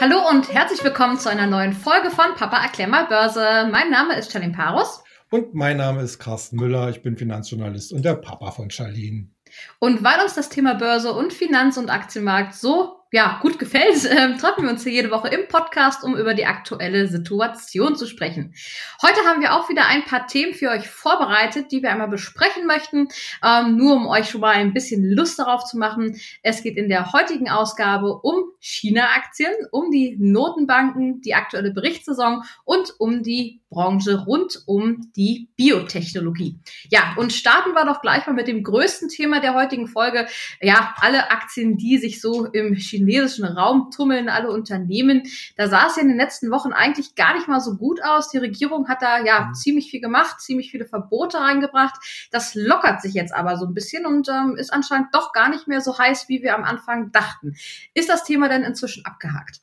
Hallo und herzlich willkommen zu einer neuen Folge von Papa erklär mal Börse. Mein Name ist Charlene Parus. Und mein Name ist Carsten Müller. Ich bin Finanzjournalist und der Papa von Charlene. Und weil uns das Thema Börse und Finanz- und Aktienmarkt so ja, gut gefällt, äh, treffen wir uns hier jede Woche im Podcast, um über die aktuelle Situation zu sprechen. Heute haben wir auch wieder ein paar Themen für euch vorbereitet, die wir einmal besprechen möchten, ähm, nur um euch schon mal ein bisschen Lust darauf zu machen. Es geht in der heutigen Ausgabe um China-Aktien, um die Notenbanken, die aktuelle Berichtssaison und um die Branche rund um die Biotechnologie. Ja, und starten wir doch gleich mal mit dem größten Thema der heutigen Folge. Ja, alle Aktien, die sich so im chinesischen Raum tummeln, alle Unternehmen. Da sah es ja in den letzten Wochen eigentlich gar nicht mal so gut aus. Die Regierung hat da ja mhm. ziemlich viel gemacht, ziemlich viele Verbote reingebracht. Das lockert sich jetzt aber so ein bisschen und ähm, ist anscheinend doch gar nicht mehr so heiß, wie wir am Anfang dachten. Ist das Thema denn inzwischen abgehakt?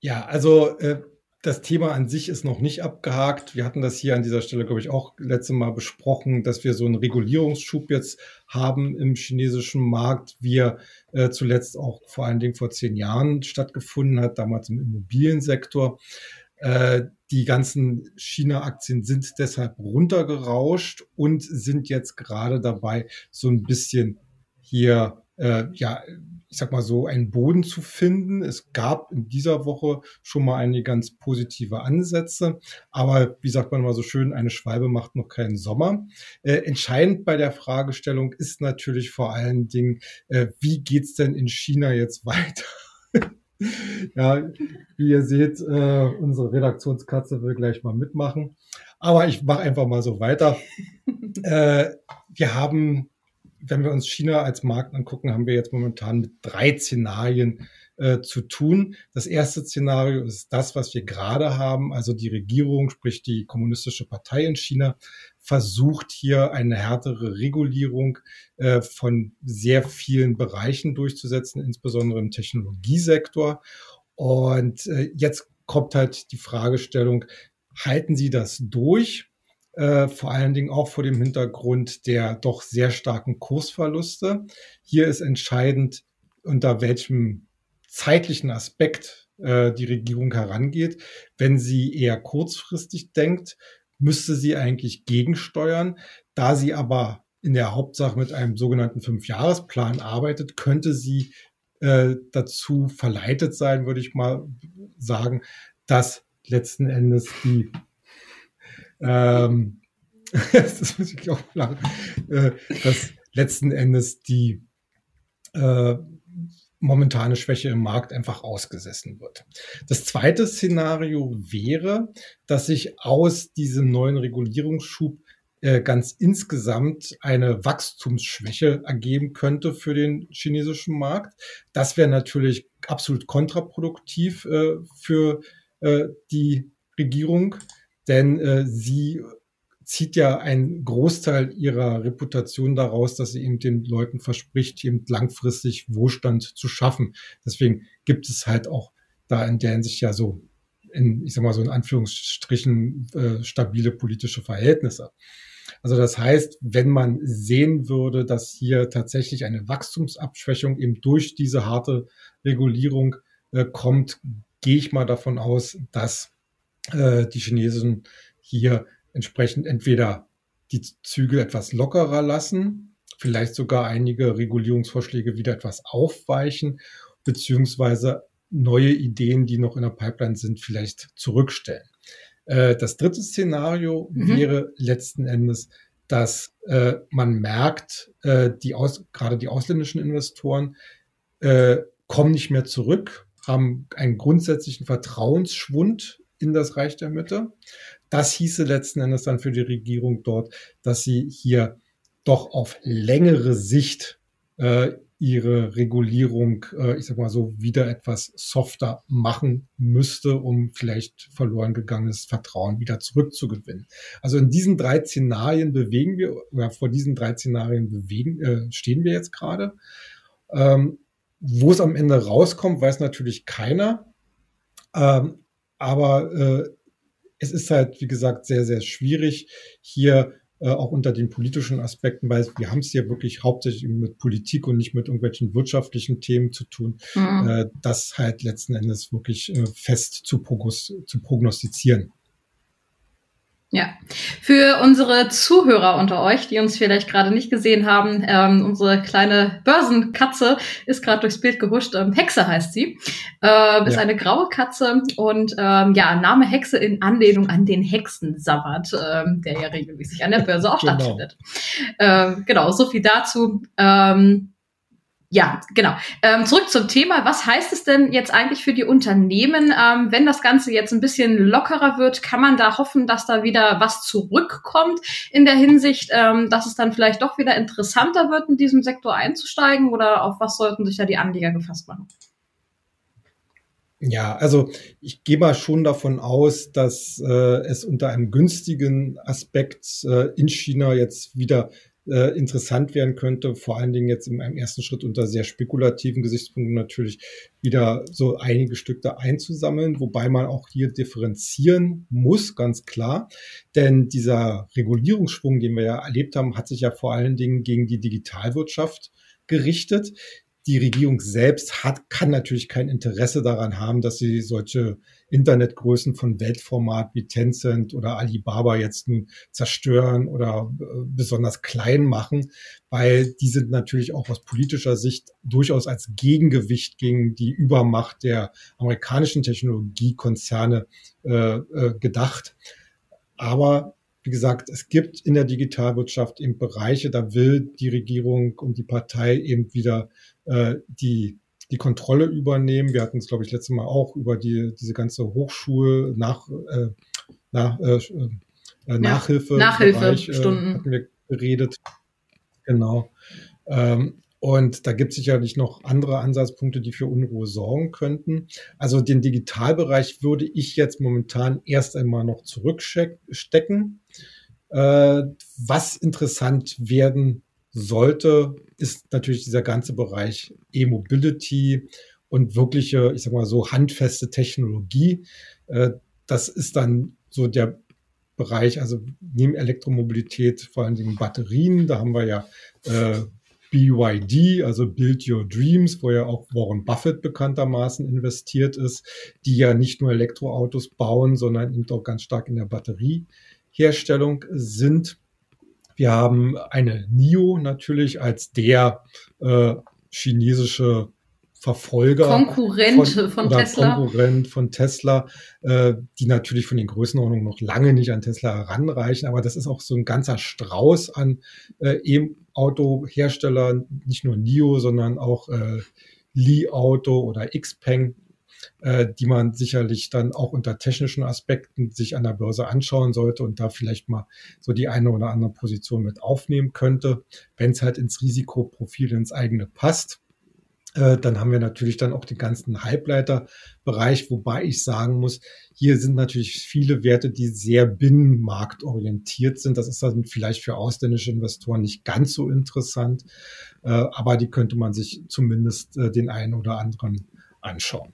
Ja, also äh, das Thema an sich ist noch nicht abgehakt. Wir hatten das hier an dieser Stelle, glaube ich, auch letzte Mal besprochen, dass wir so einen Regulierungsschub jetzt haben im chinesischen Markt, wie er äh, zuletzt auch vor allen Dingen vor zehn Jahren stattgefunden hat, damals im Immobiliensektor. Äh, die ganzen China-Aktien sind deshalb runtergerauscht und sind jetzt gerade dabei, so ein bisschen hier äh, ja ich sag mal so, einen Boden zu finden. Es gab in dieser Woche schon mal einige ganz positive Ansätze. Aber wie sagt man mal so schön, eine Schwalbe macht noch keinen Sommer. Äh, entscheidend bei der Fragestellung ist natürlich vor allen Dingen, äh, wie geht's denn in China jetzt weiter? ja, wie ihr seht, äh, unsere Redaktionskatze will gleich mal mitmachen. Aber ich mache einfach mal so weiter. äh, wir haben wenn wir uns China als Markt angucken, haben wir jetzt momentan mit drei Szenarien äh, zu tun. Das erste Szenario ist das, was wir gerade haben. Also die Regierung, sprich die kommunistische Partei in China, versucht hier eine härtere Regulierung äh, von sehr vielen Bereichen durchzusetzen, insbesondere im Technologiesektor. Und äh, jetzt kommt halt die Fragestellung, halten Sie das durch? Äh, vor allen Dingen auch vor dem Hintergrund der doch sehr starken Kursverluste. Hier ist entscheidend, unter welchem zeitlichen Aspekt äh, die Regierung herangeht. Wenn sie eher kurzfristig denkt, müsste sie eigentlich gegensteuern. Da sie aber in der Hauptsache mit einem sogenannten Fünfjahresplan arbeitet, könnte sie äh, dazu verleitet sein, würde ich mal sagen, dass letzten Endes die ähm, das muss ich auch lachen, äh, dass letzten Endes die äh, momentane Schwäche im Markt einfach ausgesessen wird. Das zweite Szenario wäre, dass sich aus diesem neuen Regulierungsschub äh, ganz insgesamt eine Wachstumsschwäche ergeben könnte für den chinesischen Markt. Das wäre natürlich absolut kontraproduktiv äh, für äh, die Regierung denn äh, sie zieht ja einen Großteil ihrer Reputation daraus, dass sie eben den Leuten verspricht, eben langfristig Wohlstand zu schaffen. Deswegen gibt es halt auch da in der Hinsicht ja so, in, ich sag mal so in Anführungsstrichen, äh, stabile politische Verhältnisse. Also das heißt, wenn man sehen würde, dass hier tatsächlich eine Wachstumsabschwächung eben durch diese harte Regulierung äh, kommt, gehe ich mal davon aus, dass äh, die Chinesen hier entsprechend entweder die Zügel etwas lockerer lassen, vielleicht sogar einige Regulierungsvorschläge wieder etwas aufweichen, beziehungsweise neue Ideen, die noch in der Pipeline sind, vielleicht zurückstellen. Äh, das dritte Szenario mhm. wäre letzten Endes, dass äh, man merkt, äh, die aus, gerade die ausländischen Investoren kommen nicht mehr zurück, haben einen grundsätzlichen Vertrauensschwund in das Reich der Mitte. Das hieße letzten Endes dann für die Regierung dort, dass sie hier doch auf längere Sicht äh, ihre Regulierung, äh, ich sag mal so, wieder etwas softer machen müsste, um vielleicht verloren gegangenes Vertrauen wieder zurückzugewinnen. Also in diesen drei Szenarien bewegen wir, oder vor diesen drei Szenarien bewegen, äh, stehen wir jetzt gerade. Ähm, wo es am Ende rauskommt, weiß natürlich keiner. Ähm, aber äh, es ist halt, wie gesagt, sehr, sehr schwierig, hier äh, auch unter den politischen Aspekten, weil wir haben es hier wirklich hauptsächlich mit Politik und nicht mit irgendwelchen wirtschaftlichen Themen zu tun, mhm. äh, das halt letzten Endes wirklich äh, fest zu, zu prognostizieren. Ja, für unsere Zuhörer unter euch, die uns vielleicht gerade nicht gesehen haben, ähm, unsere kleine Börsenkatze ist gerade durchs Bild gehuscht. Ähm, Hexe heißt sie, äh, ist ja. eine graue Katze und ähm, ja, Name Hexe in Anlehnung an den Hexensabbat, ähm, der ja regelmäßig an der Börse auch genau. stattfindet. Ähm, genau, so viel dazu. Ähm, ja, genau. Ähm, zurück zum Thema. Was heißt es denn jetzt eigentlich für die Unternehmen, ähm, wenn das Ganze jetzt ein bisschen lockerer wird? Kann man da hoffen, dass da wieder was zurückkommt in der Hinsicht, ähm, dass es dann vielleicht doch wieder interessanter wird, in diesem Sektor einzusteigen? Oder auf was sollten sich da die Anleger gefasst machen? Ja, also ich gehe mal schon davon aus, dass äh, es unter einem günstigen Aspekt äh, in China jetzt wieder äh, interessant werden könnte, vor allen Dingen jetzt in einem ersten Schritt unter sehr spekulativen Gesichtspunkten natürlich wieder so einige Stücke einzusammeln, wobei man auch hier differenzieren muss, ganz klar. Denn dieser Regulierungsschwung, den wir ja erlebt haben, hat sich ja vor allen Dingen gegen die Digitalwirtschaft gerichtet die Regierung selbst hat, kann natürlich kein Interesse daran haben, dass sie solche Internetgrößen von Weltformat wie Tencent oder Alibaba jetzt nun zerstören oder äh, besonders klein machen, weil die sind natürlich auch aus politischer Sicht durchaus als Gegengewicht gegen die Übermacht der amerikanischen Technologiekonzerne äh, äh, gedacht. Aber wie gesagt, es gibt in der Digitalwirtschaft eben Bereiche, da will die Regierung und die Partei eben wieder äh, die die Kontrolle übernehmen. Wir hatten es, glaube ich, letztes Mal auch über die, diese ganze Hochschul nach, äh, nach, äh, äh, Nachhilfe, Nachhilfestunden äh, hatten wir geredet. Genau. Ähm, und da gibt es sicherlich noch andere Ansatzpunkte, die für Unruhe sorgen könnten. Also den Digitalbereich würde ich jetzt momentan erst einmal noch zurückstecken. Äh, was interessant werden sollte, ist natürlich dieser ganze Bereich E-Mobility und wirkliche, ich sag mal so, handfeste Technologie. Äh, das ist dann so der Bereich, also neben Elektromobilität vor allen Dingen Batterien. Da haben wir ja äh, BYD, also Build Your Dreams, wo ja auch Warren Buffett bekanntermaßen investiert ist, die ja nicht nur Elektroautos bauen, sondern eben auch ganz stark in der Batterieherstellung sind. Wir haben eine NIO natürlich als der äh, chinesische Verfolger. Konkurrent von, von Tesla. Konkurrent von Tesla, äh, die natürlich von den Größenordnungen noch lange nicht an Tesla heranreichen, aber das ist auch so ein ganzer Strauß an äh, E-Auto-Herstellern, nicht nur NIO, sondern auch äh, Li Auto oder Xpeng äh, die man sicherlich dann auch unter technischen Aspekten sich an der Börse anschauen sollte und da vielleicht mal so die eine oder andere Position mit aufnehmen könnte, wenn es halt ins Risikoprofil ins eigene passt. Äh, dann haben wir natürlich dann auch den ganzen Halbleiterbereich, wobei ich sagen muss, hier sind natürlich viele Werte, die sehr binnenmarktorientiert sind. Das ist dann vielleicht für ausländische Investoren nicht ganz so interessant, äh, aber die könnte man sich zumindest äh, den einen oder anderen anschauen.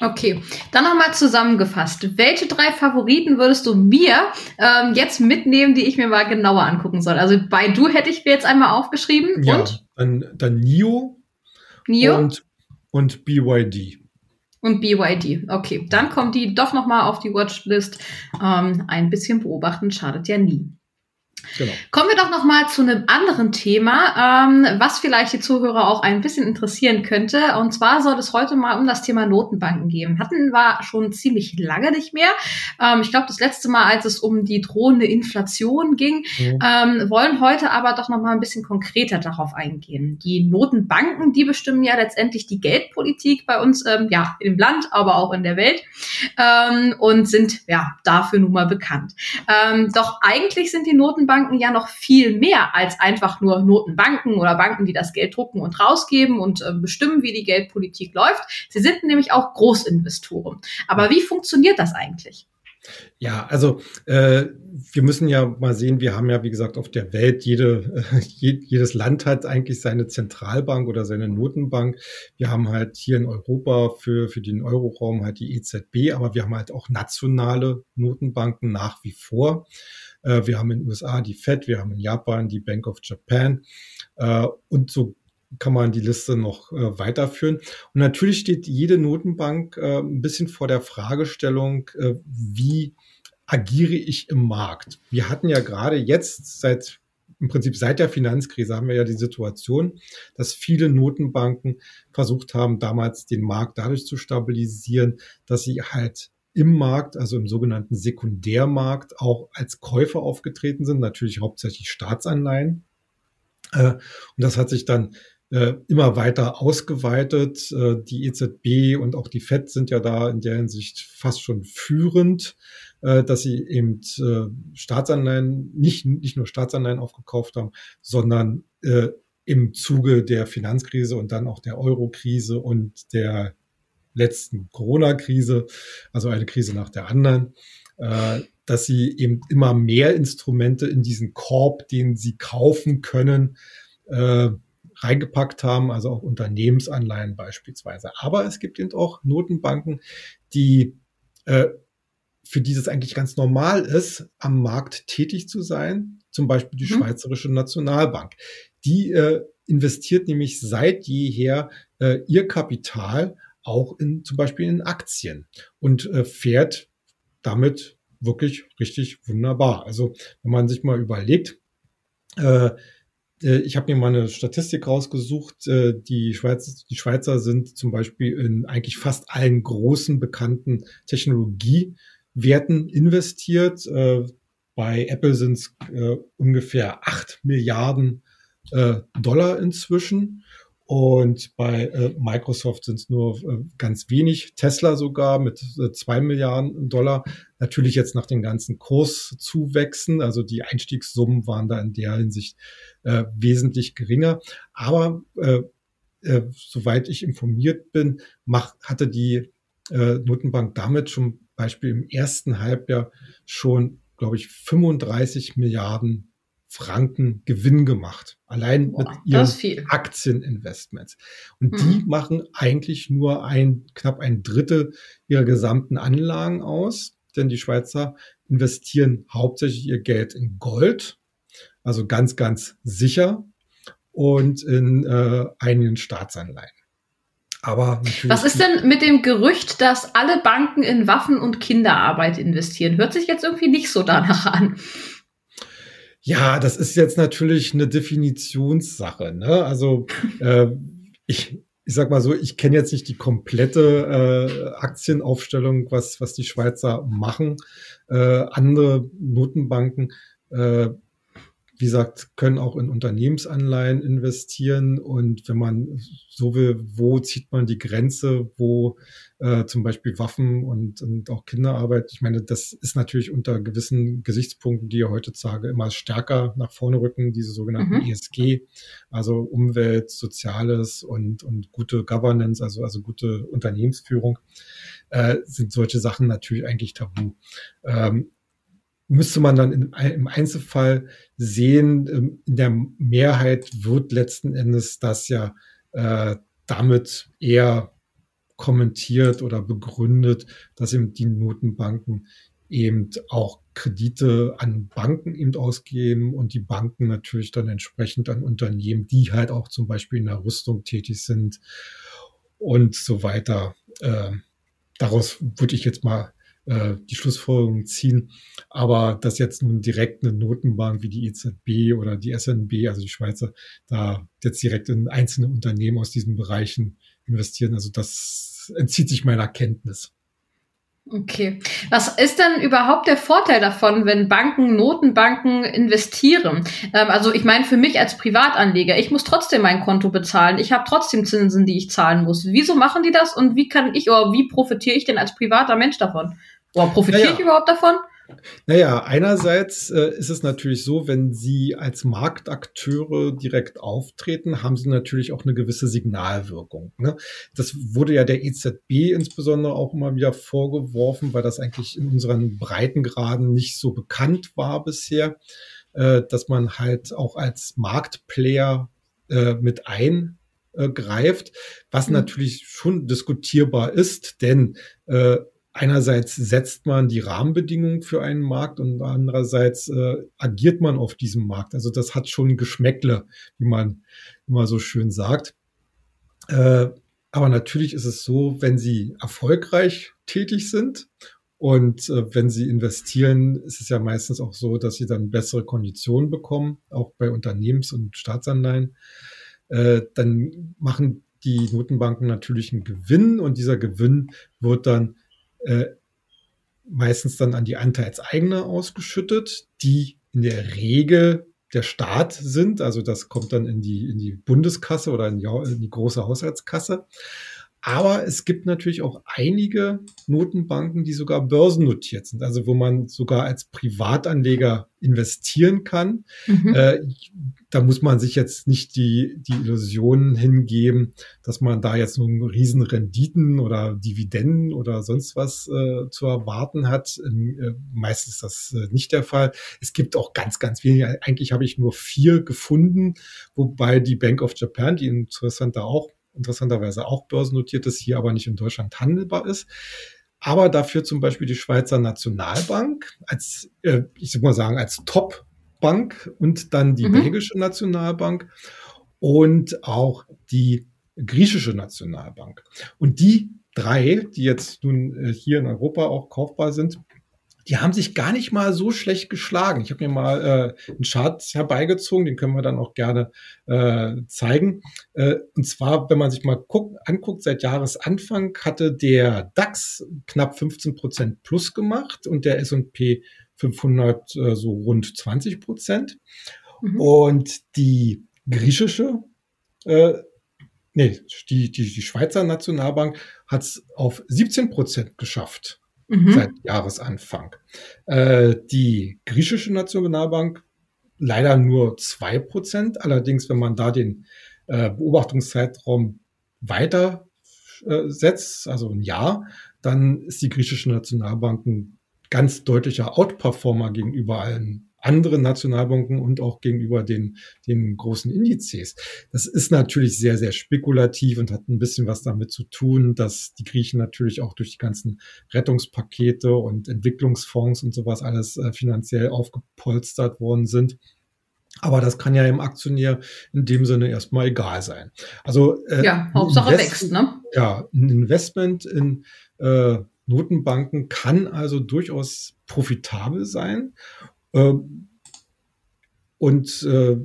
Okay, dann nochmal zusammengefasst. Welche drei Favoriten würdest du mir ähm, jetzt mitnehmen, die ich mir mal genauer angucken soll? Also bei Du hätte ich mir jetzt einmal aufgeschrieben. Ja, und? Dann, dann Nio, Nio? Und, und BYD. Und BYD. Okay, dann kommt die doch nochmal auf die Watchlist. Ähm, ein bisschen beobachten schadet ja nie. Genau. Kommen wir doch noch mal zu einem anderen Thema, ähm, was vielleicht die Zuhörer auch ein bisschen interessieren könnte. Und zwar soll es heute mal um das Thema Notenbanken gehen. Hatten wir schon ziemlich lange nicht mehr. Ähm, ich glaube, das letzte Mal, als es um die drohende Inflation ging, mhm. ähm, wollen heute aber doch noch mal ein bisschen konkreter darauf eingehen. Die Notenbanken, die bestimmen ja letztendlich die Geldpolitik bei uns, ähm, ja, im Land, aber auch in der Welt ähm, und sind ja dafür nun mal bekannt. Ähm, doch eigentlich sind die Notenbanken Notenbanken ja noch viel mehr als einfach nur Notenbanken oder Banken, die das Geld drucken und rausgeben und äh, bestimmen, wie die Geldpolitik läuft. Sie sind nämlich auch Großinvestoren. Aber wie funktioniert das eigentlich? Ja, also äh, wir müssen ja mal sehen, wir haben ja, wie gesagt, auf der Welt, jede, äh, jedes Land hat eigentlich seine Zentralbank oder seine Notenbank. Wir haben halt hier in Europa für, für den Euroraum halt die EZB, aber wir haben halt auch nationale Notenbanken nach wie vor. Äh, wir haben in den USA die Fed, wir haben in Japan die Bank of Japan äh, und so kann man die Liste noch äh, weiterführen. Und natürlich steht jede Notenbank äh, ein bisschen vor der Fragestellung, äh, wie agiere ich im Markt? Wir hatten ja gerade jetzt seit im Prinzip seit der Finanzkrise haben wir ja die Situation, dass viele Notenbanken versucht haben, damals den Markt dadurch zu stabilisieren, dass sie halt im Markt, also im sogenannten Sekundärmarkt, auch als Käufer aufgetreten sind, natürlich hauptsächlich Staatsanleihen. Äh, und das hat sich dann äh, immer weiter ausgeweitet. Äh, die EZB und auch die FED sind ja da in der Hinsicht fast schon führend, dass sie eben Staatsanleihen, nicht, nicht nur Staatsanleihen aufgekauft haben, sondern im Zuge der Finanzkrise und dann auch der Euro-Krise und der letzten Corona-Krise, also eine Krise nach der anderen, äh, dass sie eben immer mehr Instrumente in diesen Korb, den sie kaufen können, äh, reingepackt haben, also auch Unternehmensanleihen beispielsweise. Aber es gibt eben auch Notenbanken, die äh, für die es eigentlich ganz normal ist, am Markt tätig zu sein, zum Beispiel die mhm. Schweizerische Nationalbank. Die äh, investiert nämlich seit jeher äh, ihr Kapital auch in zum Beispiel in Aktien und äh, fährt damit wirklich richtig wunderbar. Also wenn man sich mal überlegt, äh, äh, ich habe mir mal eine Statistik rausgesucht. Äh, die, Schweiz, die Schweizer sind zum Beispiel in eigentlich fast allen großen bekannten Technologiewerten investiert. Bei Apple sind es ungefähr acht Milliarden Dollar inzwischen. Und bei äh, Microsoft sind es nur äh, ganz wenig, Tesla sogar mit äh, zwei Milliarden Dollar. Natürlich jetzt nach den ganzen Kurszuwächsen, also die Einstiegssummen waren da in der Hinsicht äh, wesentlich geringer. Aber äh, äh, soweit ich informiert bin, macht, hatte die äh, Notenbank damit zum Beispiel im ersten Halbjahr schon, glaube ich, 35 Milliarden Franken Gewinn gemacht. Allein Boah, mit ihren Aktieninvestments. Und mhm. die machen eigentlich nur ein, knapp ein Drittel ihrer gesamten Anlagen aus, denn die Schweizer investieren hauptsächlich ihr Geld in Gold, also ganz, ganz sicher, und in äh, einigen Staatsanleihen. Aber natürlich. Was ist denn mit dem Gerücht, dass alle Banken in Waffen und Kinderarbeit investieren? Hört sich jetzt irgendwie nicht so danach an. Ja, das ist jetzt natürlich eine Definitionssache. Ne? Also äh, ich, ich sag mal so, ich kenne jetzt nicht die komplette äh, Aktienaufstellung, was, was die Schweizer machen. Äh, andere Notenbanken äh, wie gesagt, können auch in Unternehmensanleihen investieren. Und wenn man so will, wo zieht man die Grenze, wo äh, zum Beispiel Waffen und, und auch Kinderarbeit, ich meine, das ist natürlich unter gewissen Gesichtspunkten, die ja heutzutage immer stärker nach vorne rücken, diese sogenannten mhm. ESG, also Umwelt, Soziales und, und gute Governance, also, also gute Unternehmensführung, äh, sind solche Sachen natürlich eigentlich tabu. Ähm, müsste man dann im Einzelfall sehen, ähm, in der Mehrheit wird letzten Endes das ja äh, damit eher kommentiert oder begründet, dass eben die Notenbanken eben auch Kredite an Banken eben ausgeben und die Banken natürlich dann entsprechend an Unternehmen, die halt auch zum Beispiel in der Rüstung tätig sind und so weiter. Äh, daraus würde ich jetzt mal äh, die Schlussfolgerung ziehen. Aber dass jetzt nun direkt eine Notenbank wie die EZB oder die SNB, also die Schweizer, da jetzt direkt in einzelne Unternehmen aus diesen Bereichen investieren, also das entzieht sich meiner Kenntnis. Okay. Was ist denn überhaupt der Vorteil davon, wenn Banken, Notenbanken investieren? Ähm, also ich meine, für mich als Privatanleger, ich muss trotzdem mein Konto bezahlen. Ich habe trotzdem Zinsen, die ich zahlen muss. Wieso machen die das und wie kann ich oder wie profitiere ich denn als privater Mensch davon? Oder profitiere ja, ja. ich überhaupt davon? Naja, einerseits äh, ist es natürlich so, wenn Sie als Marktakteure direkt auftreten, haben Sie natürlich auch eine gewisse Signalwirkung. Ne? Das wurde ja der EZB insbesondere auch immer wieder vorgeworfen, weil das eigentlich in unseren Breitengraden nicht so bekannt war bisher, äh, dass man halt auch als Marktplayer äh, mit eingreift, was mhm. natürlich schon diskutierbar ist, denn äh, einerseits setzt man die Rahmenbedingungen für einen Markt und andererseits äh, agiert man auf diesem Markt. Also das hat schon Geschmäckle, wie man immer so schön sagt. Äh, aber natürlich ist es so, wenn Sie erfolgreich tätig sind und äh, wenn Sie investieren, ist es ja meistens auch so, dass Sie dann bessere Konditionen bekommen, auch bei Unternehmens- und Staatsanleihen. Äh, dann machen die Notenbanken natürlich einen Gewinn und dieser Gewinn wird dann äh, meistens dann an die Anteilseigner ausgeschüttet, die in der Regel der Staat sind. Also das kommt dann in die, in die Bundeskasse oder in die, in die große Haushaltskasse. Aber es gibt natürlich auch einige Notenbanken, die sogar börsennotiert sind, also wo man sogar als Privatanleger investieren kann. Mhm. Äh, da muss man sich jetzt nicht die, die Illusionen hingeben, dass man da jetzt nun riesen Renditen oder Dividenden oder sonst was äh, zu erwarten hat. Äh, meistens ist das äh, nicht der Fall. Es gibt auch ganz, ganz wenige. Eigentlich habe ich nur vier gefunden, wobei die Bank of Japan, die interessanter auch interessanterweise auch börsennotiert ist, hier aber nicht in Deutschland handelbar ist. Aber dafür zum Beispiel die Schweizer Nationalbank als, äh, ich sag mal sagen, als Top-Bank und dann die mhm. belgische Nationalbank und auch die griechische Nationalbank. Und die drei, die jetzt nun äh, hier in Europa auch kaufbar sind, die haben sich gar nicht mal so schlecht geschlagen. Ich habe mir mal äh, einen Chart herbeigezogen, den können wir dann auch gerne äh, zeigen. Äh, und zwar, wenn man sich mal guckt, anguckt, seit Jahresanfang hatte der DAX knapp 15 Prozent plus gemacht und der S&P 500 äh, so rund 20 Prozent. Mhm. Und die griechische äh, Nee, die, die, die Schweizer Nationalbank hat es auf 17 Prozent geschafft mhm. seit Jahresanfang. Äh, die griechische Nationalbank leider nur zwei Prozent. Allerdings, wenn man da den äh, Beobachtungszeitraum weiter äh, setzt, also ein Jahr, dann ist die griechische Nationalbank ein ganz deutlicher Outperformer gegenüber allen anderen Nationalbanken und auch gegenüber den, den großen Indizes. Das ist natürlich sehr, sehr spekulativ und hat ein bisschen was damit zu tun, dass die Griechen natürlich auch durch die ganzen Rettungspakete und Entwicklungsfonds und sowas alles äh, finanziell aufgepolstert worden sind. Aber das kann ja im Aktionär in dem Sinne erstmal egal sein. Also äh, ja, Hauptsache Invest wächst, ne? Ja, ein Investment in äh, Notenbanken kann also durchaus profitabel sein und äh,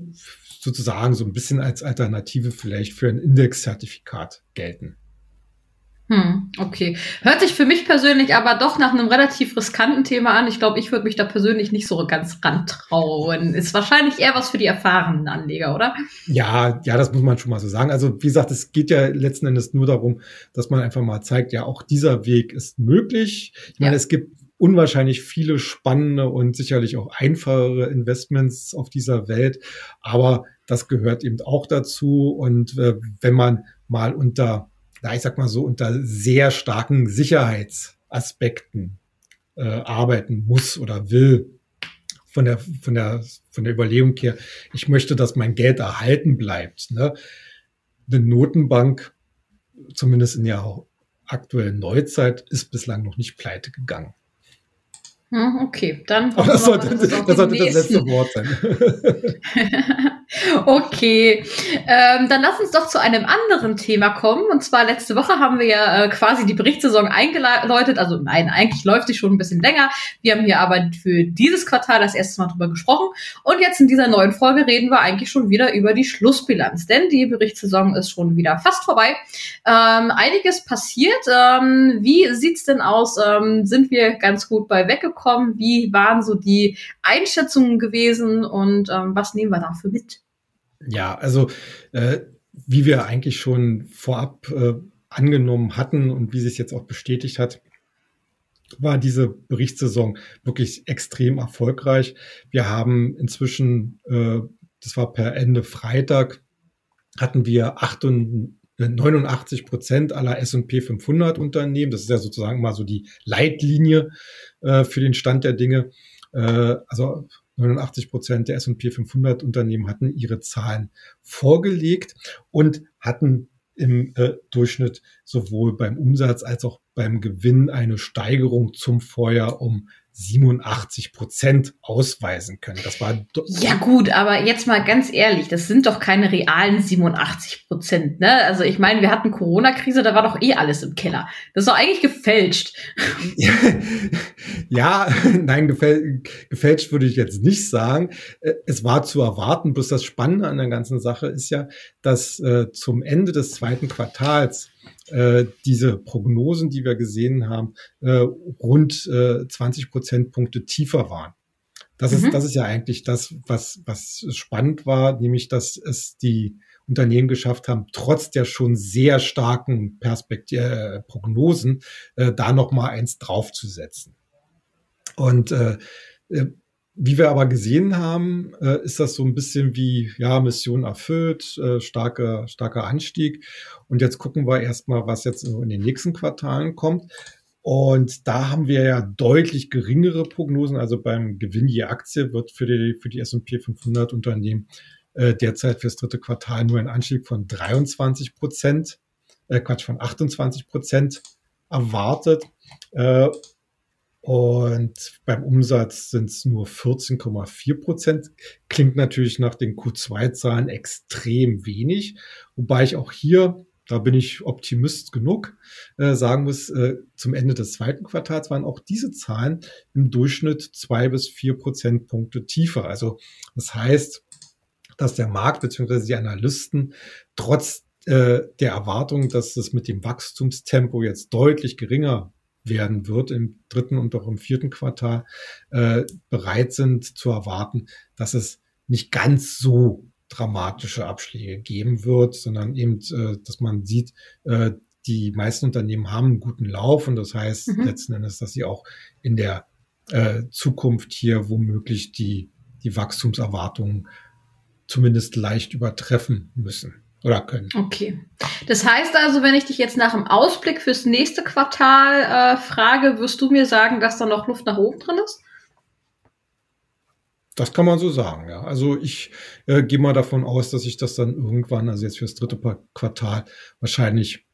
sozusagen so ein bisschen als Alternative vielleicht für ein Indexzertifikat gelten. Hm, okay. Hört sich für mich persönlich aber doch nach einem relativ riskanten Thema an. Ich glaube, ich würde mich da persönlich nicht so ganz rantrauen. Ist wahrscheinlich eher was für die erfahrenen Anleger, oder? Ja, ja, das muss man schon mal so sagen. Also, wie gesagt, es geht ja letzten Endes nur darum, dass man einfach mal zeigt, ja, auch dieser Weg ist möglich. Ich meine, ja. es gibt unwahrscheinlich viele spannende und sicherlich auch einfachere Investments auf dieser Welt. Aber das gehört eben auch dazu. Und äh, wenn man mal unter, na, ich sag mal so, unter sehr starken Sicherheitsaspekten äh, arbeiten muss oder will, von der, von der, von der Überlegung her, ich möchte, dass mein Geld erhalten bleibt. Ne? Eine Notenbank, zumindest in der aktuellen Neuzeit, ist bislang noch nicht pleite gegangen. Hm, okay, dann. Das sollte, das, das, sollte das letzte Wort sein. okay, ähm, dann lass uns doch zu einem anderen Thema kommen. Und zwar letzte Woche haben wir ja äh, quasi die Berichtssaison eingeläutet. Also nein, eigentlich läuft sie schon ein bisschen länger. Wir haben hier aber für dieses Quartal das erste Mal drüber gesprochen. Und jetzt in dieser neuen Folge reden wir eigentlich schon wieder über die Schlussbilanz, denn die Berichtssaison ist schon wieder fast vorbei. Ähm, einiges passiert. Ähm, wie sieht's denn aus? Ähm, sind wir ganz gut bei weggekommen? Wie waren so die Einschätzungen gewesen und ähm, was nehmen wir dafür mit? Ja, also äh, wie wir eigentlich schon vorab äh, angenommen hatten und wie sich jetzt auch bestätigt hat, war diese Berichtssaison wirklich extrem erfolgreich. Wir haben inzwischen, äh, das war per Ende Freitag, hatten wir 89 Prozent aller S&P 500 Unternehmen. Das ist ja sozusagen mal so die Leitlinie äh, für den Stand der Dinge. Äh, also 89 Prozent der S&P 500 Unternehmen hatten ihre Zahlen vorgelegt und hatten im äh, Durchschnitt sowohl beim Umsatz als auch beim Gewinn eine Steigerung zum Vorjahr um 87 Prozent ausweisen können. Das war ja gut, aber jetzt mal ganz ehrlich, das sind doch keine realen 87 Prozent. Ne? Also ich meine, wir hatten Corona-Krise, da war doch eh alles im Keller. Das ist doch eigentlich gefälscht. ja, nein, gefäl gefälscht würde ich jetzt nicht sagen. Äh, es war zu erwarten. Bloß das Spannende an der ganzen Sache ist ja, dass äh, zum Ende des zweiten Quartals äh, diese Prognosen, die wir gesehen haben, äh, rund äh, 20 Prozentpunkte tiefer waren. Das mhm. ist, das ist ja eigentlich das, was, was spannend war, nämlich, dass es die Unternehmen geschafft haben, trotz der schon sehr starken Perspekt äh, Prognosen, äh, da noch mal eins draufzusetzen. Und äh, äh wie wir aber gesehen haben, äh, ist das so ein bisschen wie, ja, Mission erfüllt, äh, starker, starker Anstieg. Und jetzt gucken wir erstmal, was jetzt in den nächsten Quartalen kommt. Und da haben wir ja deutlich geringere Prognosen. Also beim Gewinn je Aktie wird für die, für die S&P 500 Unternehmen äh, derzeit fürs dritte Quartal nur ein Anstieg von 23 Prozent, äh, Quatsch, von 28 Prozent erwartet. Äh, und beim Umsatz sind es nur 14,4 Prozent. Klingt natürlich nach den Q2-Zahlen extrem wenig. Wobei ich auch hier, da bin ich Optimist genug, äh, sagen muss, äh, zum Ende des zweiten Quartals waren auch diese Zahlen im Durchschnitt zwei bis vier Prozentpunkte tiefer. Also das heißt, dass der Markt bzw. die Analysten trotz äh, der Erwartung, dass es mit dem Wachstumstempo jetzt deutlich geringer werden wird im dritten und auch im vierten Quartal, äh, bereit sind zu erwarten, dass es nicht ganz so dramatische Abschläge geben wird, sondern eben, äh, dass man sieht, äh, die meisten Unternehmen haben einen guten Lauf und das heißt mhm. letzten Endes, dass sie auch in der äh, Zukunft hier womöglich die, die Wachstumserwartungen zumindest leicht übertreffen müssen oder können. Okay. Das heißt also, wenn ich dich jetzt nach dem Ausblick fürs nächste Quartal äh, frage, wirst du mir sagen, dass da noch Luft nach oben drin ist? Das kann man so sagen, ja. Also ich äh, gehe mal davon aus, dass ich das dann irgendwann, also jetzt fürs dritte Quartal, wahrscheinlich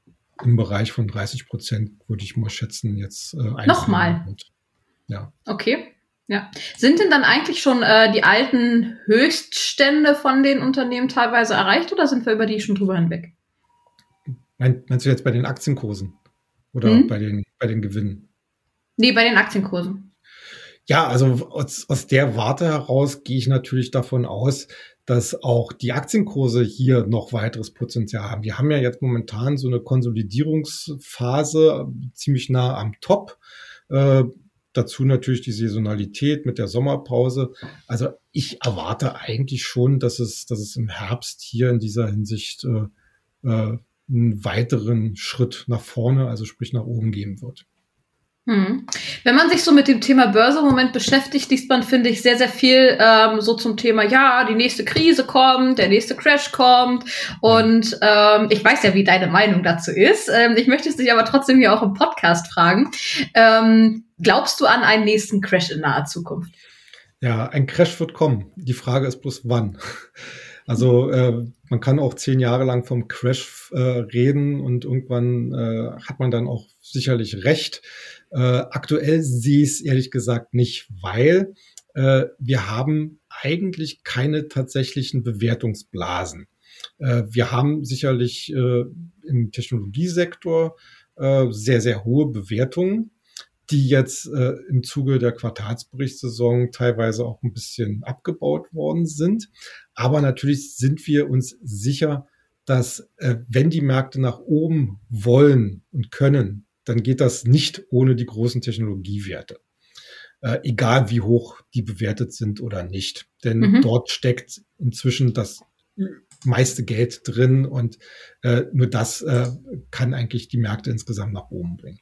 im Bereich von 30 Prozent, würde ich mal schätzen, jetzt äh, Nochmal. Ja. Okay. Ja. Sind denn dann eigentlich schon äh, die alten Höchststände von den Unternehmen teilweise erreicht oder sind wir über die schon drüber hinweg? meinst du jetzt bei den Aktienkursen oder hm? bei, den, bei den Gewinnen? Nee, bei den Aktienkursen. Ja, also aus, aus der Warte heraus gehe ich natürlich davon aus, dass auch die Aktienkurse hier noch weiteres Potenzial haben. Wir haben ja jetzt momentan so eine Konsolidierungsphase ziemlich nah am Top. Äh, Dazu natürlich die Saisonalität mit der Sommerpause. Also ich erwarte eigentlich schon, dass es, dass es im Herbst hier in dieser Hinsicht äh, äh, einen weiteren Schritt nach vorne, also sprich nach oben geben wird. Hm. Wenn man sich so mit dem Thema Börse im Moment beschäftigt, liest man, finde ich, sehr, sehr viel ähm, so zum Thema, ja, die nächste Krise kommt, der nächste Crash kommt. Und ähm, ich weiß ja, wie deine Meinung dazu ist. Ähm, ich möchte es dich aber trotzdem hier auch im Podcast fragen. Ähm, glaubst du an einen nächsten Crash in naher Zukunft? Ja, ein Crash wird kommen. Die Frage ist bloß wann. Also äh, man kann auch zehn Jahre lang vom Crash äh, reden und irgendwann äh, hat man dann auch sicherlich recht. Äh, aktuell sehe ich es ehrlich gesagt nicht, weil äh, wir haben eigentlich keine tatsächlichen Bewertungsblasen. Äh, wir haben sicherlich äh, im Technologiesektor äh, sehr, sehr hohe Bewertungen die jetzt im Zuge der Quartalsberichtssaison teilweise auch ein bisschen abgebaut worden sind. Aber natürlich sind wir uns sicher, dass wenn die Märkte nach oben wollen und können, dann geht das nicht ohne die großen Technologiewerte. Äh, egal wie hoch die bewertet sind oder nicht. Denn mhm. dort steckt inzwischen das meiste Geld drin und äh, nur das äh, kann eigentlich die Märkte insgesamt nach oben bringen.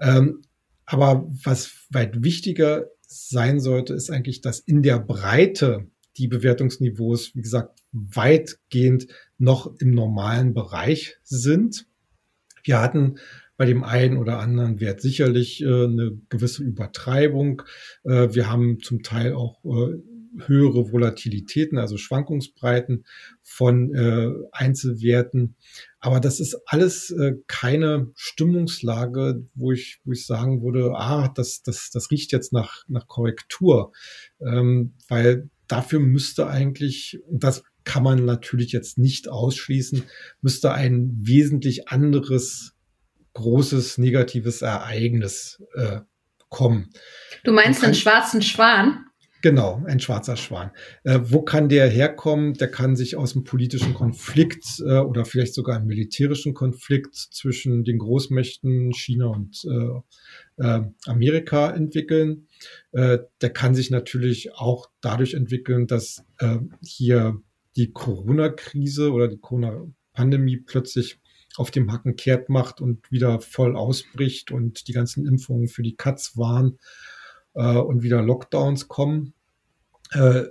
Ähm, aber was weit wichtiger sein sollte, ist eigentlich, dass in der Breite die Bewertungsniveaus, wie gesagt, weitgehend noch im normalen Bereich sind. Wir hatten bei dem einen oder anderen Wert sicherlich äh, eine gewisse Übertreibung. Äh, wir haben zum Teil auch äh, höhere Volatilitäten, also Schwankungsbreiten von äh, Einzelwerten. Aber das ist alles äh, keine Stimmungslage, wo ich, wo ich sagen würde, ah, das, das, das riecht jetzt nach, nach Korrektur. Ähm, weil dafür müsste eigentlich, und das kann man natürlich jetzt nicht ausschließen, müsste ein wesentlich anderes großes negatives Ereignis äh, kommen. Du meinst den schwarzen Schwan? Genau, ein schwarzer Schwan. Äh, wo kann der herkommen? Der kann sich aus einem politischen Konflikt äh, oder vielleicht sogar einem militärischen Konflikt zwischen den Großmächten China und äh, äh Amerika entwickeln. Äh, der kann sich natürlich auch dadurch entwickeln, dass äh, hier die Corona-Krise oder die Corona-Pandemie plötzlich auf dem Hacken kehrt macht und wieder voll ausbricht und die ganzen Impfungen für die Katz waren äh, und wieder Lockdowns kommen. Äh,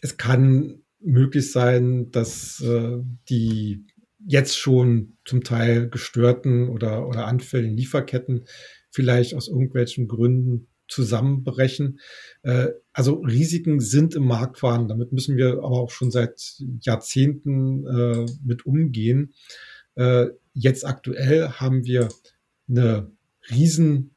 es kann möglich sein, dass äh, die jetzt schon zum Teil gestörten oder, oder anfälligen Lieferketten vielleicht aus irgendwelchen Gründen zusammenbrechen. Äh, also Risiken sind im Markt vorhanden. Damit müssen wir aber auch schon seit Jahrzehnten äh, mit umgehen. Äh, jetzt aktuell haben wir eine riesen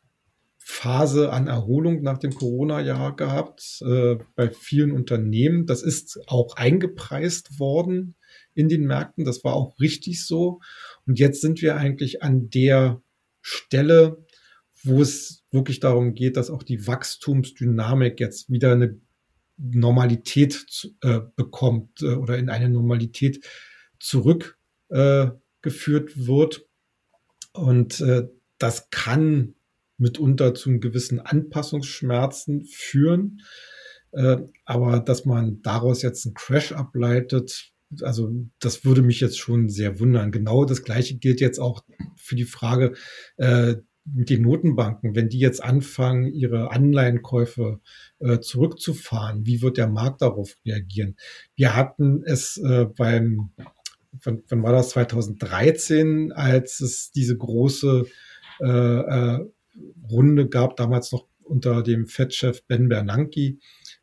Phase an Erholung nach dem Corona-Jahr gehabt äh, bei vielen Unternehmen. Das ist auch eingepreist worden in den Märkten. Das war auch richtig so. Und jetzt sind wir eigentlich an der Stelle, wo es wirklich darum geht, dass auch die Wachstumsdynamik jetzt wieder eine Normalität äh, bekommt äh, oder in eine Normalität zurückgeführt äh, wird. Und äh, das kann mitunter zu gewissen Anpassungsschmerzen führen. Äh, aber dass man daraus jetzt einen Crash ableitet, also das würde mich jetzt schon sehr wundern. Genau das Gleiche gilt jetzt auch für die Frage äh, mit den Notenbanken. Wenn die jetzt anfangen, ihre Anleihenkäufe äh, zurückzufahren, wie wird der Markt darauf reagieren? Wir hatten es äh, beim, wann, wann war das, 2013, als es diese große äh, äh, Runde gab, damals noch unter dem Fed-Chef Ben Bernanke,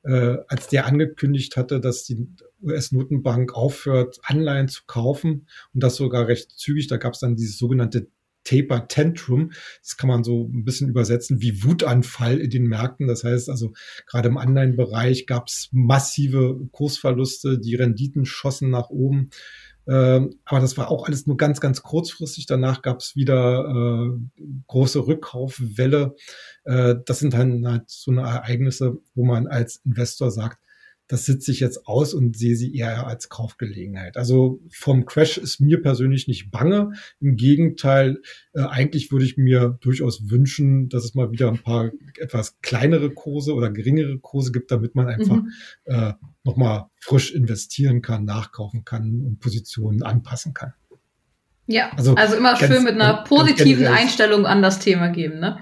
äh, als der angekündigt hatte, dass die US-Notenbank aufhört, Anleihen zu kaufen und das sogar recht zügig. Da gab es dann dieses sogenannte Taper Tantrum. Das kann man so ein bisschen übersetzen wie Wutanfall in den Märkten. Das heißt also, gerade im Anleihenbereich gab es massive Kursverluste, die Renditen schossen nach oben. Ähm, aber das war auch alles nur ganz, ganz kurzfristig. Danach gab es wieder äh, große Rückkaufwelle. Äh, das sind dann halt so eine Ereignisse, wo man als Investor sagt, das sitze ich jetzt aus und sehe sie eher als Kaufgelegenheit. Also vom Crash ist mir persönlich nicht bange. Im Gegenteil, äh, eigentlich würde ich mir durchaus wünschen, dass es mal wieder ein paar etwas kleinere Kurse oder geringere Kurse gibt, damit man einfach mhm. äh, nochmal frisch investieren kann, nachkaufen kann und Positionen anpassen kann. Ja, also, also immer schön mit einer positiven Einstellung an das Thema geben, ne?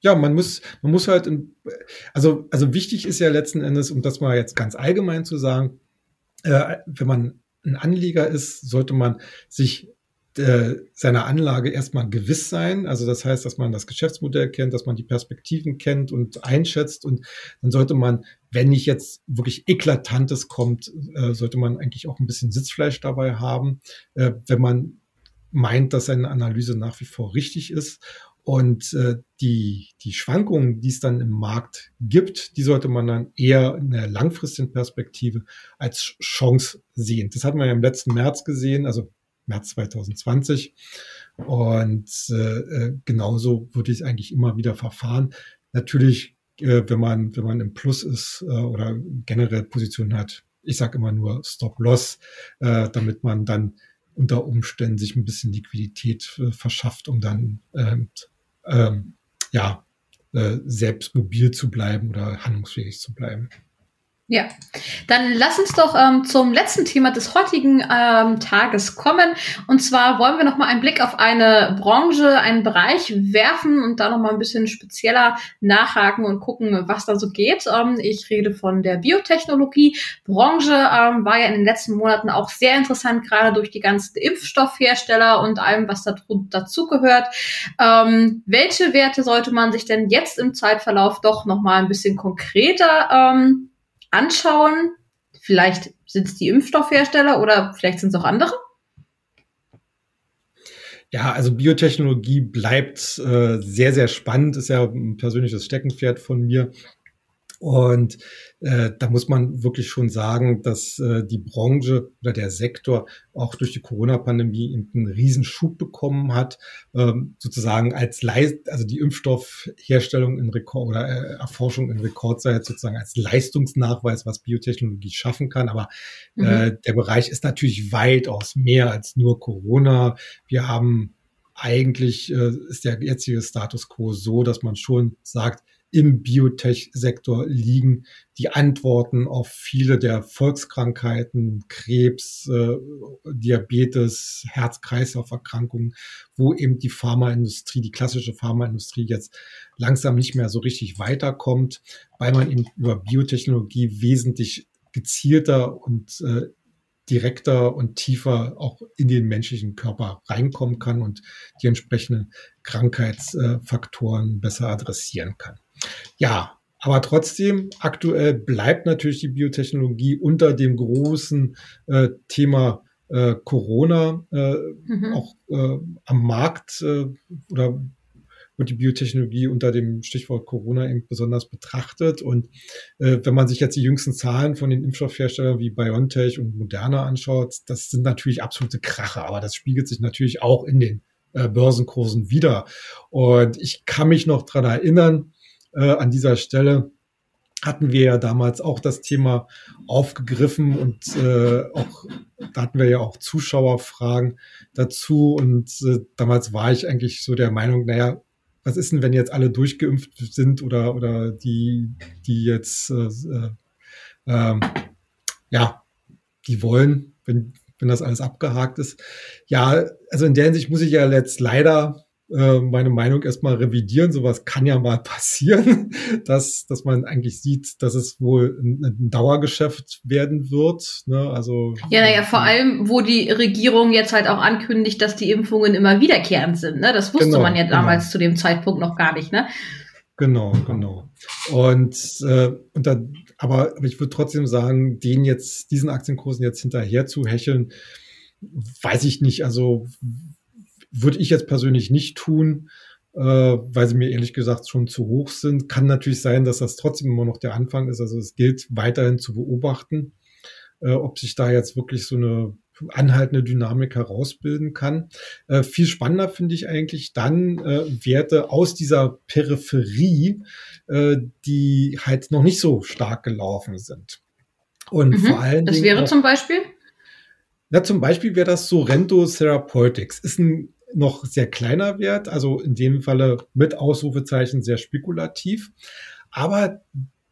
Ja, man muss, man muss halt, in, also, also wichtig ist ja letzten Endes, um das mal jetzt ganz allgemein zu sagen, äh, wenn man ein Anleger ist, sollte man sich äh, seiner Anlage erstmal gewiss sein. Also das heißt, dass man das Geschäftsmodell kennt, dass man die Perspektiven kennt und einschätzt. Und dann sollte man, wenn nicht jetzt wirklich Eklatantes kommt, äh, sollte man eigentlich auch ein bisschen Sitzfleisch dabei haben, äh, wenn man meint, dass seine Analyse nach wie vor richtig ist. Und äh, die, die Schwankungen, die es dann im Markt gibt, die sollte man dann eher in der langfristigen Perspektive als Chance sehen. Das hatten wir ja im letzten März gesehen, also März 2020. Und äh, äh, genauso würde ich eigentlich immer wieder verfahren. Natürlich, äh, wenn man wenn man im Plus ist äh, oder generell Position hat, ich sage immer nur Stop-Loss, äh, damit man dann unter Umständen sich ein bisschen Liquidität äh, verschafft, um dann äh, ähm, ja, äh, selbst mobil zu bleiben oder handlungsfähig zu bleiben. Ja, dann lass uns doch ähm, zum letzten Thema des heutigen ähm, Tages kommen. Und zwar wollen wir noch mal einen Blick auf eine Branche, einen Bereich werfen und da noch mal ein bisschen spezieller nachhaken und gucken, was da so geht. Ähm, ich rede von der Biotechnologie. Branche ähm, war ja in den letzten Monaten auch sehr interessant, gerade durch die ganzen Impfstoffhersteller und allem, was da dazugehört. Ähm, welche Werte sollte man sich denn jetzt im Zeitverlauf doch noch mal ein bisschen konkreter ähm, anschauen. Vielleicht sind es die Impfstoffhersteller oder vielleicht sind es auch andere. Ja, also Biotechnologie bleibt äh, sehr, sehr spannend, ist ja ein persönliches Steckenpferd von mir. Und äh, da muss man wirklich schon sagen, dass äh, die Branche oder der Sektor auch durch die Corona-Pandemie einen Riesenschub bekommen hat, ähm, sozusagen als Leist also die Impfstoffherstellung in Rekord oder äh, Erforschung in Rekordzeit sozusagen als Leistungsnachweis, was Biotechnologie schaffen kann. Aber äh, mhm. äh, der Bereich ist natürlich weitaus mehr als nur Corona. Wir haben eigentlich äh, ist der jetzige Status quo so, dass man schon sagt, im Biotech-Sektor liegen die Antworten auf viele der Volkskrankheiten, Krebs, äh, Diabetes, Herz-Kreislauf-Erkrankungen, wo eben die Pharmaindustrie, die klassische Pharmaindustrie jetzt langsam nicht mehr so richtig weiterkommt, weil man eben über Biotechnologie wesentlich gezielter und äh, direkter und tiefer auch in den menschlichen Körper reinkommen kann und die entsprechenden Krankheitsfaktoren besser adressieren kann. Ja, aber trotzdem, aktuell bleibt natürlich die Biotechnologie unter dem großen äh, Thema äh, Corona äh, mhm. auch äh, am Markt äh, oder wird die Biotechnologie unter dem Stichwort Corona eben besonders betrachtet. Und äh, wenn man sich jetzt die jüngsten Zahlen von den Impfstoffherstellern wie BioNTech und Moderna anschaut, das sind natürlich absolute Kracher, aber das spiegelt sich natürlich auch in den Börsenkursen wieder. Und ich kann mich noch dran erinnern, äh, an dieser Stelle hatten wir ja damals auch das Thema aufgegriffen und äh, auch da hatten wir ja auch Zuschauerfragen dazu und äh, damals war ich eigentlich so der Meinung, naja, was ist denn, wenn jetzt alle durchgeimpft sind oder oder die die jetzt äh, äh, äh, ja die wollen, wenn wenn das alles abgehakt ist. Ja, also in der Hinsicht muss ich ja jetzt leider äh, meine Meinung erstmal revidieren. Sowas kann ja mal passieren, dass, dass man eigentlich sieht, dass es wohl ein, ein Dauergeschäft werden wird. Ne? Also, ja, naja, vor allem, wo die Regierung jetzt halt auch ankündigt, dass die Impfungen immer wiederkehrend sind. Ne? Das wusste genau, man ja genau. damals genau. zu dem Zeitpunkt noch gar nicht. Ne? Genau, genau. Und, äh, und dann, aber, aber ich würde trotzdem sagen, den jetzt, diesen Aktienkursen jetzt hinterher zu hecheln, weiß ich nicht. Also würde ich jetzt persönlich nicht tun, äh, weil sie mir ehrlich gesagt schon zu hoch sind. Kann natürlich sein, dass das trotzdem immer noch der Anfang ist. Also es gilt weiterhin zu beobachten, äh, ob sich da jetzt wirklich so eine anhaltende Dynamik herausbilden kann. Äh, viel spannender finde ich eigentlich dann äh, Werte aus dieser Peripherie, äh, die halt noch nicht so stark gelaufen sind. Und mhm. vor allen das Dingen. Das wäre auch, zum Beispiel? Na, zum Beispiel wäre das Sorrento Therapeutics. Ist ein noch sehr kleiner Wert, also in dem Falle mit Ausrufezeichen sehr spekulativ. Aber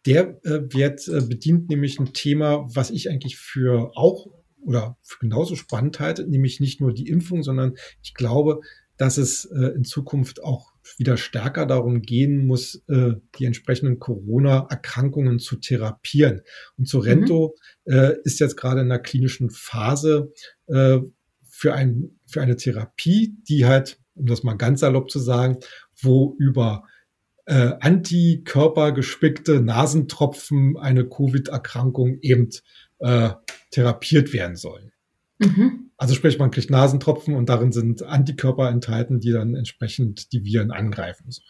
der äh, Wert äh, bedient nämlich ein Thema, was ich eigentlich für auch oder für genauso spannend halte, nämlich nicht nur die Impfung, sondern ich glaube, dass es äh, in Zukunft auch wieder stärker darum gehen muss, äh, die entsprechenden Corona-Erkrankungen zu therapieren. Und Sorrento mhm. äh, ist jetzt gerade in der klinischen Phase, äh, für, ein, für eine Therapie, die halt, um das mal ganz salopp zu sagen, wo über äh, antikörpergespickte Nasentropfen eine Covid-Erkrankung eben äh, therapiert werden sollen. Mhm. Also sprich, man kriegt Nasentropfen und darin sind Antikörper enthalten, die dann entsprechend die Viren angreifen sollen.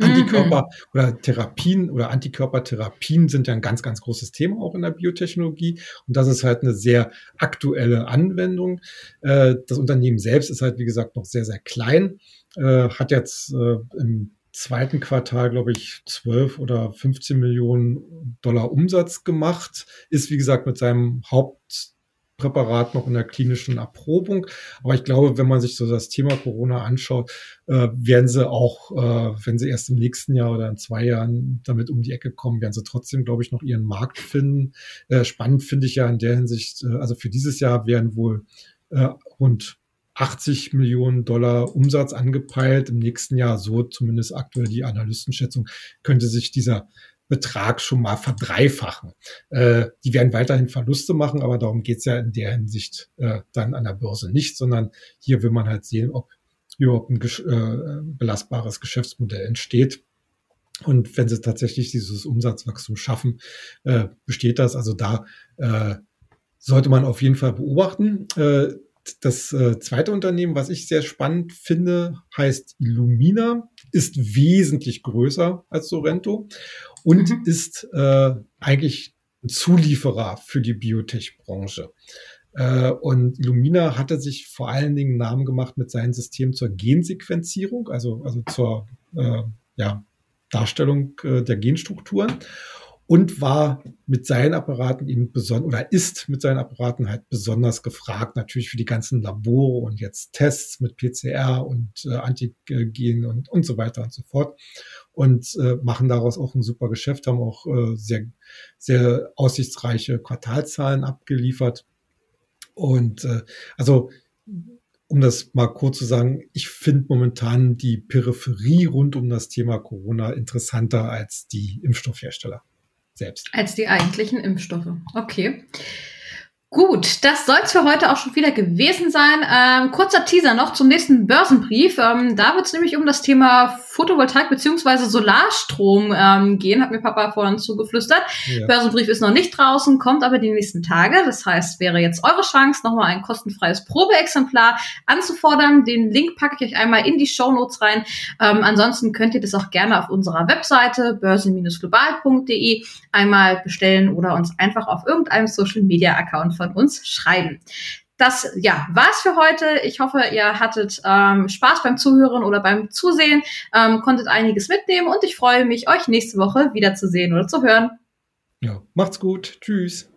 Antikörper mhm. oder Therapien oder Antikörpertherapien sind ja ein ganz, ganz großes Thema auch in der Biotechnologie. Und das ist halt eine sehr aktuelle Anwendung. Äh, das Unternehmen selbst ist halt, wie gesagt, noch sehr, sehr klein, äh, hat jetzt äh, im zweiten Quartal, glaube ich, 12 oder 15 Millionen Dollar Umsatz gemacht, ist, wie gesagt, mit seinem Haupt Präparat noch in der klinischen Erprobung. Aber ich glaube, wenn man sich so das Thema Corona anschaut, äh, werden sie auch, äh, wenn sie erst im nächsten Jahr oder in zwei Jahren damit um die Ecke kommen, werden sie trotzdem, glaube ich, noch ihren Markt finden. Äh, spannend finde ich ja in der Hinsicht, äh, also für dieses Jahr werden wohl äh, rund 80 Millionen Dollar Umsatz angepeilt. Im nächsten Jahr, so zumindest aktuell die Analystenschätzung, könnte sich dieser Betrag schon mal verdreifachen. Äh, die werden weiterhin Verluste machen, aber darum geht's ja in der Hinsicht äh, dann an der Börse nicht, sondern hier will man halt sehen, ob überhaupt ein äh, belastbares Geschäftsmodell entsteht. Und wenn sie tatsächlich dieses Umsatzwachstum schaffen, äh, besteht das. Also da äh, sollte man auf jeden Fall beobachten. Äh, das äh, zweite Unternehmen, was ich sehr spannend finde, heißt Illumina, ist wesentlich größer als Sorrento und mhm. ist äh, eigentlich ein Zulieferer für die Biotech-Branche. Äh, und Illumina hatte sich vor allen Dingen Namen gemacht mit seinem System zur Gensequenzierung, also, also zur äh, ja, Darstellung äh, der Genstrukturen und war mit seinen Apparaten eben besonders oder ist mit seinen Apparaten halt besonders gefragt, natürlich für die ganzen Labore und jetzt Tests mit PCR und äh, Antigen und, und so weiter und so fort und äh, machen daraus auch ein super Geschäft, haben auch äh, sehr, sehr aussichtsreiche Quartalzahlen abgeliefert. Und äh, also um das mal kurz zu sagen, ich finde momentan die Peripherie rund um das Thema Corona interessanter als die Impfstoffhersteller selbst. Als die eigentlichen Impfstoffe. Okay. Gut, das soll es für heute auch schon wieder gewesen sein. Ähm, kurzer Teaser noch zum nächsten Börsenbrief. Ähm, da wird es nämlich um das Thema Photovoltaik beziehungsweise Solarstrom ähm, gehen, hat mir Papa vorhin zugeflüstert. Ja. Börsenbrief ist noch nicht draußen, kommt aber die nächsten Tage. Das heißt, wäre jetzt eure Chance, nochmal ein kostenfreies Probeexemplar anzufordern. Den Link packe ich euch einmal in die Show Notes rein. Ähm, ansonsten könnt ihr das auch gerne auf unserer Webseite börsen-global.de einmal bestellen oder uns einfach auf irgendeinem Social Media Account von uns schreiben. Das ja war's für heute. Ich hoffe, ihr hattet ähm, Spaß beim Zuhören oder beim Zusehen, ähm, konntet einiges mitnehmen und ich freue mich, euch nächste Woche wiederzusehen oder zu hören. Ja, macht's gut. Tschüss.